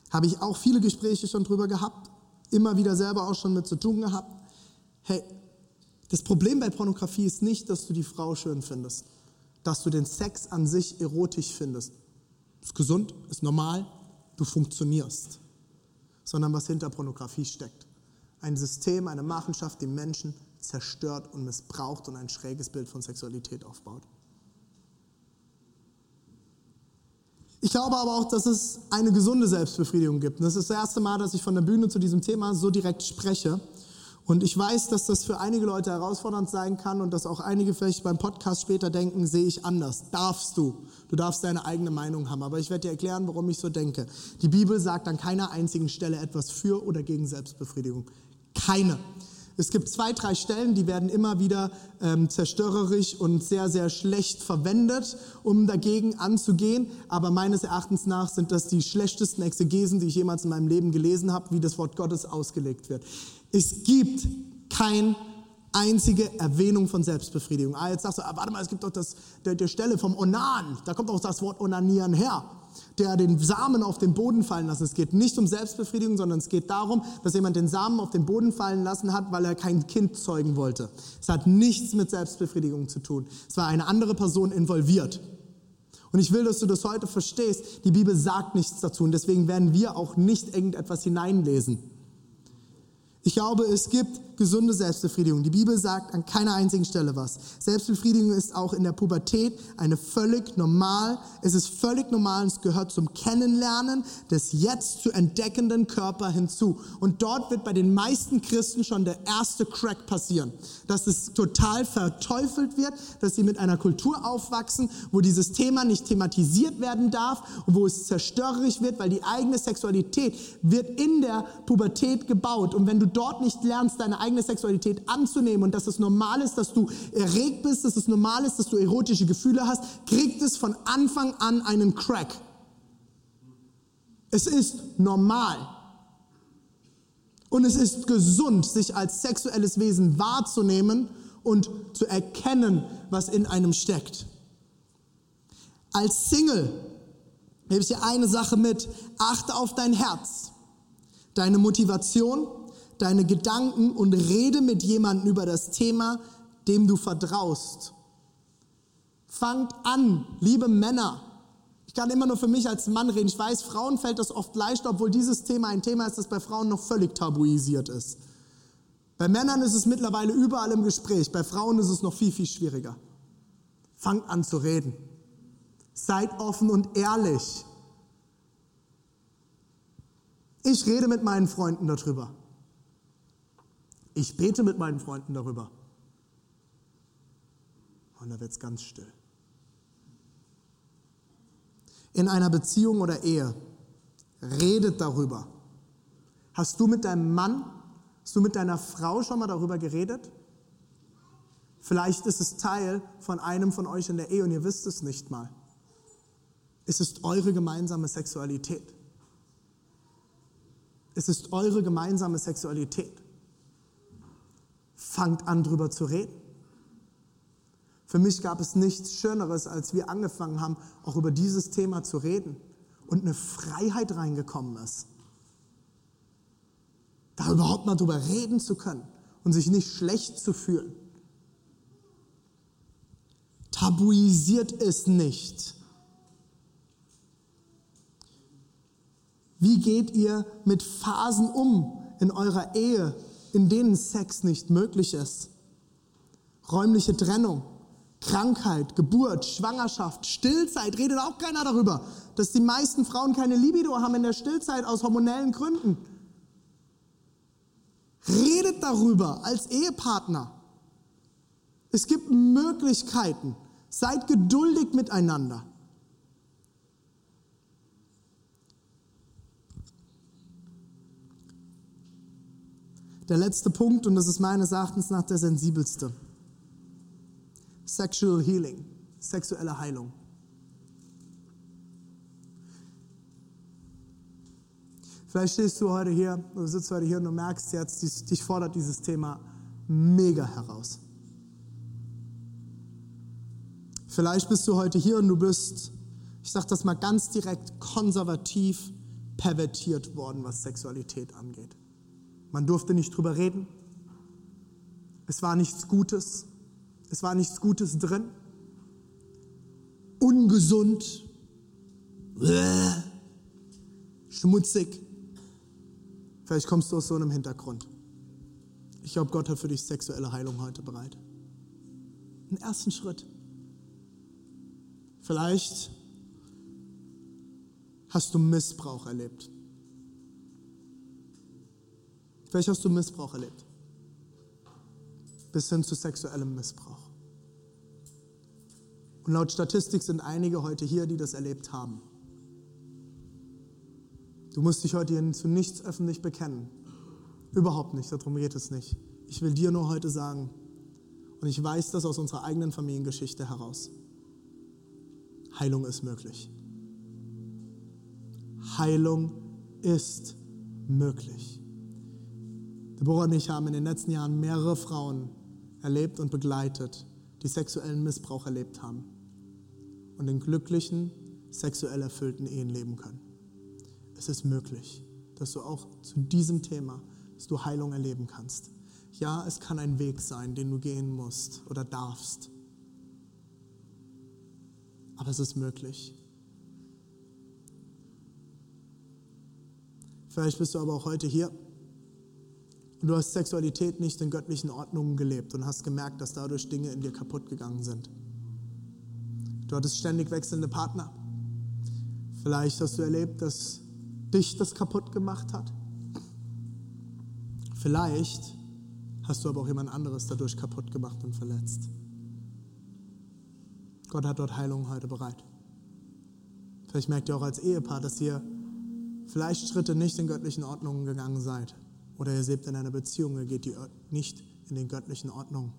Habe ich auch viele Gespräche schon drüber gehabt, immer wieder selber auch schon mit zu tun gehabt. Hey, das Problem bei Pornografie ist nicht, dass du die Frau schön findest, dass du den Sex an sich erotisch findest. Ist gesund, ist normal, du funktionierst. Sondern was hinter Pornografie steckt. Ein System, eine Machenschaft, die Menschen zerstört und missbraucht und ein schräges Bild von Sexualität aufbaut. Ich glaube aber auch, dass es eine gesunde Selbstbefriedigung gibt. Und das ist das erste Mal, dass ich von der Bühne zu diesem Thema so direkt spreche. Und ich weiß, dass das für einige Leute herausfordernd sein kann und dass auch einige vielleicht beim Podcast später denken, sehe ich anders. Darfst du. Du darfst deine eigene Meinung haben. Aber ich werde dir erklären, warum ich so denke. Die Bibel sagt an keiner einzigen Stelle etwas für oder gegen Selbstbefriedigung. Keine. Es gibt zwei, drei Stellen, die werden immer wieder ähm, zerstörerisch und sehr, sehr schlecht verwendet, um dagegen anzugehen. Aber meines Erachtens nach sind das die schlechtesten Exegesen, die ich jemals in meinem Leben gelesen habe, wie das Wort Gottes ausgelegt wird. Es gibt kein einzige Erwähnung von Selbstbefriedigung. Ah, jetzt sagst du, ah, warte mal, es gibt doch das, der, der Stelle vom Onan, da kommt auch das Wort Onanieren her der den Samen auf den Boden fallen lassen. Es geht nicht um Selbstbefriedigung, sondern es geht darum, dass jemand den Samen auf den Boden fallen lassen hat, weil er kein Kind zeugen wollte. Es hat nichts mit Selbstbefriedigung zu tun. Es war eine andere Person involviert. Und ich will, dass du das heute verstehst. Die Bibel sagt nichts dazu und deswegen werden wir auch nicht irgendetwas hineinlesen. Ich glaube, es gibt gesunde Selbstbefriedigung. Die Bibel sagt an keiner einzigen Stelle was. Selbstbefriedigung ist auch in der Pubertät eine völlig normal, es ist völlig normal und es gehört zum Kennenlernen des jetzt zu entdeckenden Körper hinzu. Und dort wird bei den meisten Christen schon der erste Crack passieren, dass es total verteufelt wird, dass sie mit einer Kultur aufwachsen, wo dieses Thema nicht thematisiert werden darf und wo es zerstörerisch wird, weil die eigene Sexualität wird in der Pubertät gebaut. Und wenn du dort nicht lernst, deine eigene Sexualität anzunehmen und dass es normal ist, dass du erregt bist, dass es normal ist, dass du erotische Gefühle hast, kriegt es von Anfang an einen Crack. Es ist normal. Und es ist gesund, sich als sexuelles Wesen wahrzunehmen und zu erkennen, was in einem steckt. Als Single gebe ich dir eine Sache mit. Achte auf dein Herz, deine Motivation, deine Gedanken und rede mit jemandem über das Thema, dem du vertraust. Fangt an, liebe Männer. Ich kann immer nur für mich als Mann reden. Ich weiß, Frauen fällt das oft leicht, obwohl dieses Thema ein Thema ist, das bei Frauen noch völlig tabuisiert ist. Bei Männern ist es mittlerweile überall im Gespräch, bei Frauen ist es noch viel, viel schwieriger. Fangt an zu reden. Seid offen und ehrlich. Ich rede mit meinen Freunden darüber. Ich bete mit meinen Freunden darüber. Und da wird es ganz still. In einer Beziehung oder Ehe, redet darüber. Hast du mit deinem Mann, hast du mit deiner Frau schon mal darüber geredet? Vielleicht ist es Teil von einem von euch in der Ehe und ihr wisst es nicht mal. Es ist eure gemeinsame Sexualität. Es ist eure gemeinsame Sexualität. Fangt an, drüber zu reden. Für mich gab es nichts Schöneres, als wir angefangen haben, auch über dieses Thema zu reden und eine Freiheit reingekommen ist. Da überhaupt mal drüber reden zu können und sich nicht schlecht zu fühlen. Tabuisiert es nicht. Wie geht ihr mit Phasen um in eurer Ehe, in denen Sex nicht möglich ist? Räumliche Trennung, Krankheit, Geburt, Schwangerschaft, Stillzeit, redet auch keiner darüber, dass die meisten Frauen keine Libido haben in der Stillzeit aus hormonellen Gründen. Redet darüber als Ehepartner. Es gibt Möglichkeiten. Seid geduldig miteinander. Der letzte Punkt, und das ist meines Erachtens nach der sensibelste. Sexual Healing, sexuelle Heilung. Vielleicht stehst du heute hier, du sitzt heute hier und du merkst jetzt, dich fordert dieses Thema mega heraus. Vielleicht bist du heute hier und du bist, ich sage das mal ganz direkt, konservativ pervertiert worden, was Sexualität angeht. Man durfte nicht drüber reden. Es war nichts Gutes. Es war nichts Gutes drin. Ungesund. Schmutzig. Vielleicht kommst du aus so einem Hintergrund. Ich glaube, Gott hat für dich sexuelle Heilung heute bereit. Einen ersten Schritt. Vielleicht hast du Missbrauch erlebt. Vielleicht hast du Missbrauch erlebt. Bis hin zu sexuellem Missbrauch. Und laut Statistik sind einige heute hier, die das erlebt haben. Du musst dich heute hier zu nichts öffentlich bekennen. Überhaupt nicht, darum geht es nicht. Ich will dir nur heute sagen, und ich weiß das aus unserer eigenen Familiengeschichte heraus, Heilung ist möglich. Heilung ist möglich. Deborah und ich haben in den letzten Jahren mehrere Frauen erlebt und begleitet, die sexuellen Missbrauch erlebt haben und in glücklichen, sexuell erfüllten Ehen leben können. Es ist möglich, dass du auch zu diesem Thema, dass du Heilung erleben kannst. Ja, es kann ein Weg sein, den du gehen musst oder darfst. Aber es ist möglich. Vielleicht bist du aber auch heute hier Und du hast Sexualität nicht in göttlichen Ordnungen gelebt und hast gemerkt, dass dadurch Dinge in dir kaputt gegangen sind. Du hattest ständig wechselnde Partner. Vielleicht hast du erlebt, dass dich das kaputt gemacht hat. Vielleicht hast du aber auch jemand anderes dadurch kaputt gemacht und verletzt. Gott hat dort Heilung heute bereit. Vielleicht merkt ihr auch als Ehepaar, dass ihr vielleicht Schritte nicht in göttlichen Ordnungen gegangen seid. Oder ihr lebt in einer Beziehung, ihr geht die nicht in den göttlichen Ordnungen.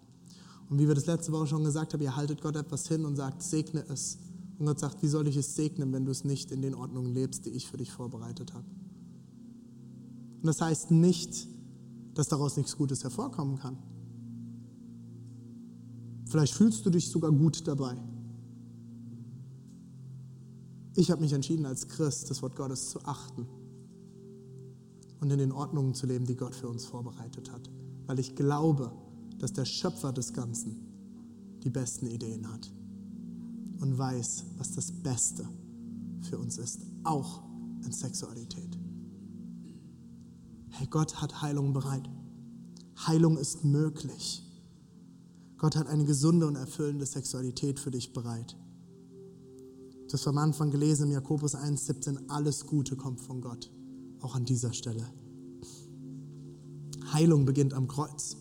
Und wie wir das letzte Woche schon gesagt haben, ihr haltet Gott etwas hin und sagt, segne es. Und Gott sagt, wie soll ich es segnen, wenn du es nicht in den Ordnungen lebst, die ich für dich vorbereitet habe? Und das heißt nicht, dass daraus nichts Gutes hervorkommen kann. Vielleicht fühlst du dich sogar gut dabei. Ich habe mich entschieden, als Christ das Wort Gottes zu achten und in den Ordnungen zu leben, die Gott für uns vorbereitet hat, weil ich glaube, dass der Schöpfer des Ganzen die besten Ideen hat und weiß, was das Beste für uns ist, auch in Sexualität. Hey, Gott hat Heilung bereit. Heilung ist möglich. Gott hat eine gesunde und erfüllende Sexualität für dich bereit. Das haben wir am Anfang gelesen im Jakobus 1,17. Alles Gute kommt von Gott, auch an dieser Stelle. Heilung beginnt am Kreuz.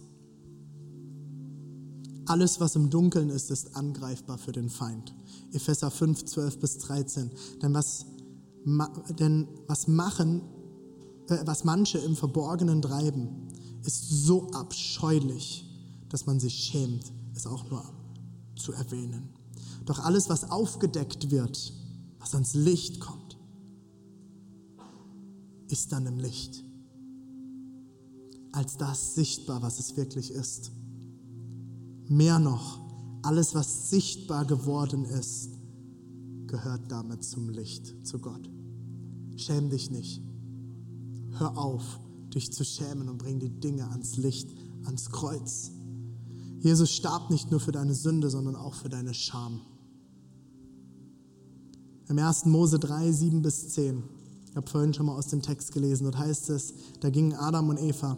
Alles, was im Dunkeln ist, ist angreifbar für den Feind. Epheser 5, 12 bis 13. Denn was, denn was machen, äh, was manche im Verborgenen treiben, ist so abscheulich, dass man sich schämt, es auch nur zu erwähnen. Doch alles, was aufgedeckt wird, was ans Licht kommt, ist dann im Licht. Als das sichtbar, was es wirklich ist. Mehr noch, alles, was sichtbar geworden ist, gehört damit zum Licht, zu Gott. Schäm dich nicht. Hör auf, dich zu schämen und bring die Dinge ans Licht, ans Kreuz. Jesus starb nicht nur für deine Sünde, sondern auch für deine Scham. Im 1. Mose 3, 7 bis 10, ich habe vorhin schon mal aus dem Text gelesen, dort heißt es, da gingen Adam und Eva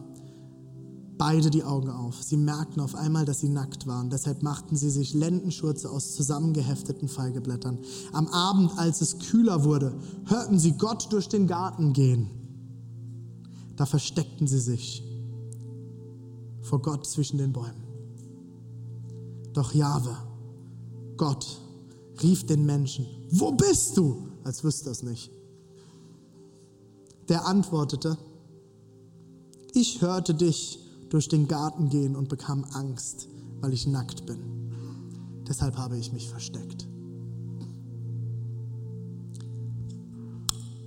beide die Augen auf. Sie merkten auf einmal, dass sie nackt waren. Deshalb machten sie sich Lendenschurze aus zusammengehefteten Feigeblättern. Am Abend, als es kühler wurde, hörten sie Gott durch den Garten gehen. Da versteckten sie sich vor Gott zwischen den Bäumen. Doch Jahwe, Gott, rief den Menschen, wo bist du? Als wüsste er es nicht. Der antwortete, ich hörte dich durch den Garten gehen und bekam Angst, weil ich nackt bin. Deshalb habe ich mich versteckt.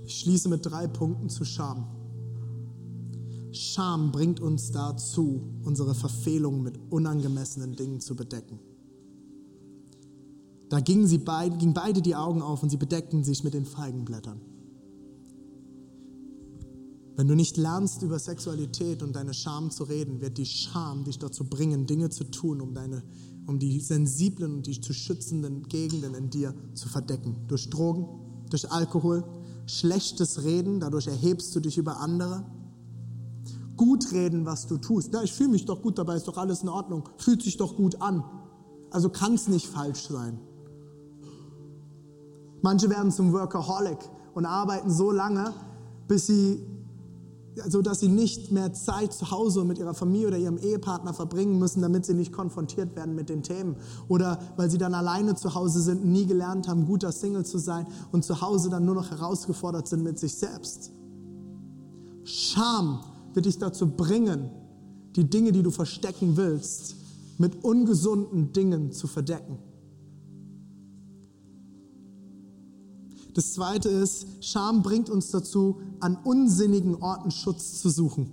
Ich schließe mit drei Punkten zu Scham. Scham bringt uns dazu, unsere Verfehlungen mit unangemessenen Dingen zu bedecken. Da gingen, sie beid, gingen beide die Augen auf und sie bedeckten sich mit den Feigenblättern. Wenn du nicht lernst, über Sexualität und deine Scham zu reden, wird die Scham dich dazu bringen, Dinge zu tun, um, deine, um die sensiblen und die zu schützenden Gegenden in dir zu verdecken. Durch Drogen, durch Alkohol, schlechtes Reden, dadurch erhebst du dich über andere. Gut reden, was du tust. Ja, ich fühle mich doch gut dabei, ist doch alles in Ordnung, fühlt sich doch gut an. Also kann es nicht falsch sein. Manche werden zum Workaholic und arbeiten so lange, bis sie so dass sie nicht mehr Zeit zu Hause mit ihrer Familie oder ihrem Ehepartner verbringen müssen, damit sie nicht konfrontiert werden mit den Themen. Oder weil sie dann alleine zu Hause sind nie gelernt haben, guter Single zu sein und zu Hause dann nur noch herausgefordert sind mit sich selbst. Scham wird dich dazu bringen, die Dinge, die du verstecken willst, mit ungesunden Dingen zu verdecken. Das zweite ist, Scham bringt uns dazu, an unsinnigen Orten Schutz zu suchen.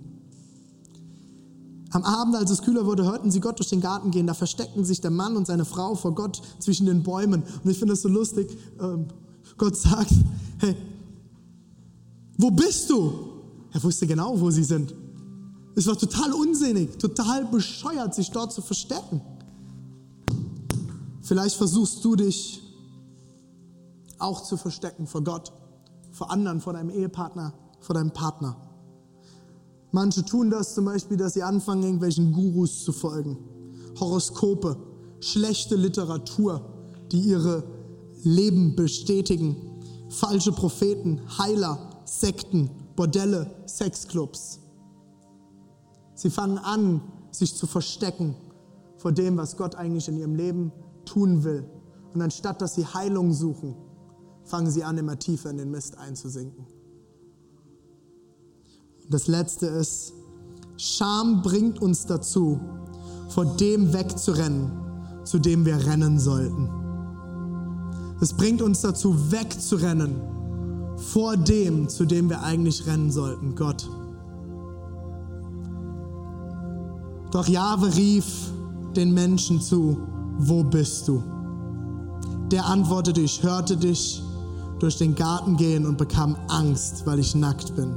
Am Abend, als es kühler wurde, hörten sie Gott durch den Garten gehen. Da versteckten sich der Mann und seine Frau vor Gott zwischen den Bäumen. Und ich finde es so lustig. Ähm, Gott sagt, hey, wo bist du? Er wusste genau, wo sie sind. Es war total unsinnig, total bescheuert, sich dort zu verstecken. Vielleicht versuchst du dich auch zu verstecken vor Gott, vor anderen, vor deinem Ehepartner, vor deinem Partner. Manche tun das zum Beispiel, dass sie anfangen, irgendwelchen Gurus zu folgen. Horoskope, schlechte Literatur, die ihre Leben bestätigen. Falsche Propheten, Heiler, Sekten, Bordelle, Sexclubs. Sie fangen an, sich zu verstecken vor dem, was Gott eigentlich in ihrem Leben tun will. Und anstatt dass sie Heilung suchen, fangen sie an, immer tiefer in den Mist einzusinken. Und das Letzte ist, Scham bringt uns dazu, vor dem wegzurennen, zu dem wir rennen sollten. Es bringt uns dazu, wegzurennen vor dem, zu dem wir eigentlich rennen sollten, Gott. Doch Jahwe rief den Menschen zu, wo bist du? Der antwortete, ich hörte dich durch den Garten gehen und bekam Angst, weil ich nackt bin.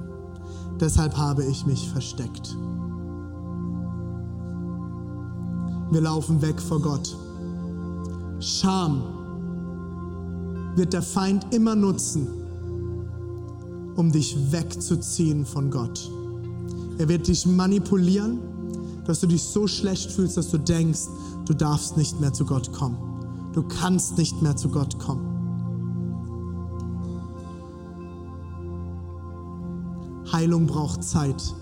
Deshalb habe ich mich versteckt. Wir laufen weg vor Gott. Scham wird der Feind immer nutzen, um dich wegzuziehen von Gott. Er wird dich manipulieren, dass du dich so schlecht fühlst, dass du denkst, du darfst nicht mehr zu Gott kommen. Du kannst nicht mehr zu Gott kommen. Heilung braucht Zeit.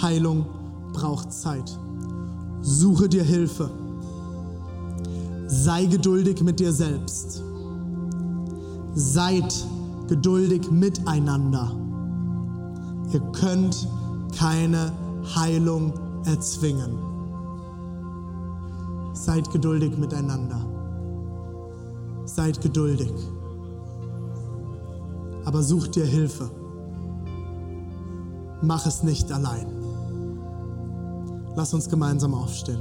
Heilung braucht Zeit. Suche dir Hilfe. Sei geduldig mit dir selbst. Seid geduldig miteinander. Ihr könnt keine Heilung erzwingen. Seid geduldig miteinander. Seid geduldig. Aber sucht dir Hilfe. Mach es nicht allein. Lass uns gemeinsam aufstehen.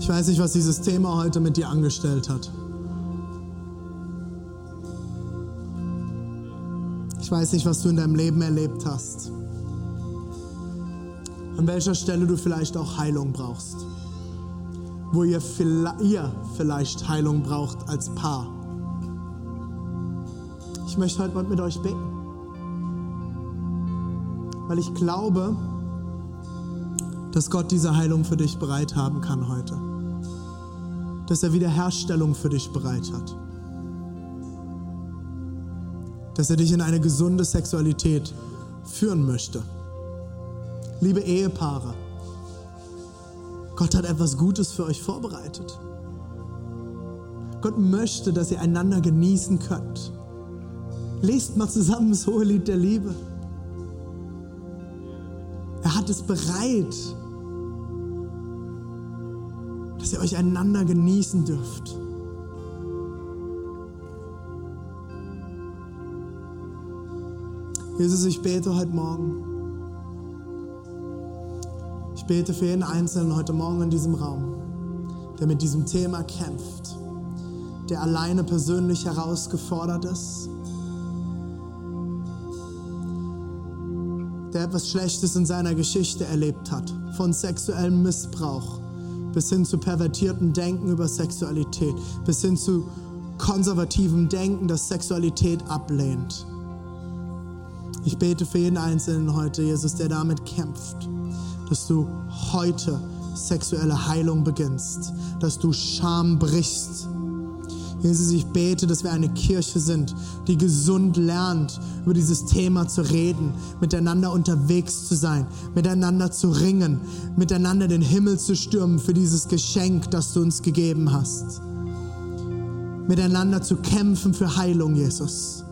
Ich weiß nicht, was dieses Thema heute mit dir angestellt hat. Ich weiß nicht, was du in deinem Leben erlebt hast. An welcher Stelle du vielleicht auch Heilung brauchst. Wo ihr, ihr vielleicht Heilung braucht als Paar. Ich möchte heute mit euch beten. Weil ich glaube, dass Gott diese Heilung für dich bereit haben kann heute dass er Wiederherstellung für dich bereit hat. Dass er dich in eine gesunde Sexualität führen möchte. Liebe Ehepaare, Gott hat etwas Gutes für euch vorbereitet. Gott möchte, dass ihr einander genießen könnt. Lest mal zusammen das hohe Lied der Liebe. Er hat es bereit dass ihr euch einander genießen dürft. Jesus, ich bete heute Morgen. Ich bete für jeden Einzelnen heute Morgen in diesem Raum, der mit diesem Thema kämpft, der alleine persönlich herausgefordert ist, der etwas Schlechtes in seiner Geschichte erlebt hat, von sexuellem Missbrauch bis hin zu pervertierten Denken über Sexualität, bis hin zu konservativem Denken, das Sexualität ablehnt. Ich bete für jeden Einzelnen heute, Jesus, der damit kämpft, dass du heute sexuelle Heilung beginnst, dass du Scham brichst Jesus, ich bete, dass wir eine Kirche sind, die gesund lernt, über dieses Thema zu reden, miteinander unterwegs zu sein, miteinander zu ringen, miteinander den Himmel zu stürmen für dieses Geschenk, das du uns gegeben hast. Miteinander zu kämpfen für Heilung, Jesus.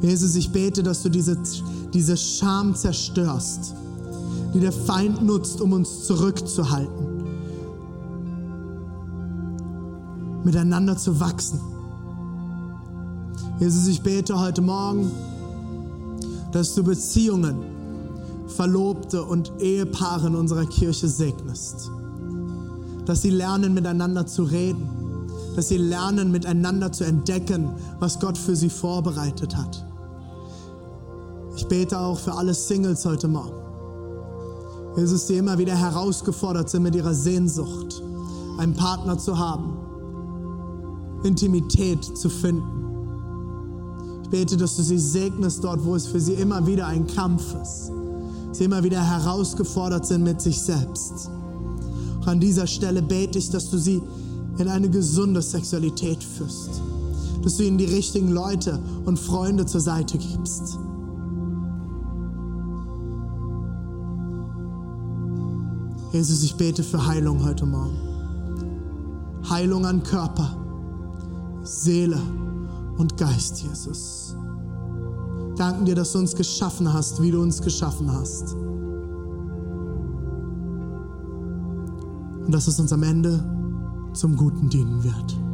Jesus, ich bete, dass du diese, diese Scham zerstörst, die der Feind nutzt, um uns zurückzuhalten miteinander zu wachsen. Jesus, ich bete heute Morgen, dass du Beziehungen, Verlobte und Ehepaare in unserer Kirche segnest. Dass sie lernen, miteinander zu reden. Dass sie lernen, miteinander zu entdecken, was Gott für sie vorbereitet hat. Ich bete auch für alle Singles heute Morgen. Jesus, die immer wieder herausgefordert sind mit ihrer Sehnsucht, einen Partner zu haben, Intimität zu finden. Ich bete, dass du sie segnest dort, wo es für sie immer wieder ein Kampf ist. Sie immer wieder herausgefordert sind mit sich selbst. Auch an dieser Stelle bete ich, dass du sie in eine gesunde Sexualität führst. Dass du ihnen die richtigen Leute und Freunde zur Seite gibst. Jesus, ich bete für Heilung heute Morgen. Heilung an Körper, Seele und Geist, Jesus. Danken dir, dass du uns geschaffen hast, wie du uns geschaffen hast. Und dass es uns am Ende zum Guten dienen wird.